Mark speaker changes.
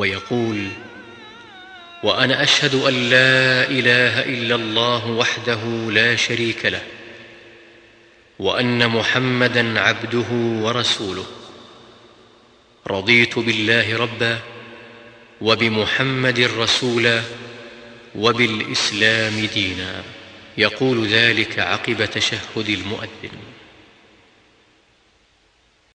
Speaker 1: ويقول وأنا أشهد أن لا إله إلا الله وحده لا شريك له وأن محمدا عبده ورسوله. رضيت بالله ربا وبمحمد رسولا وبالإسلام دينا. يقول ذلك عقب تشهد المؤذن.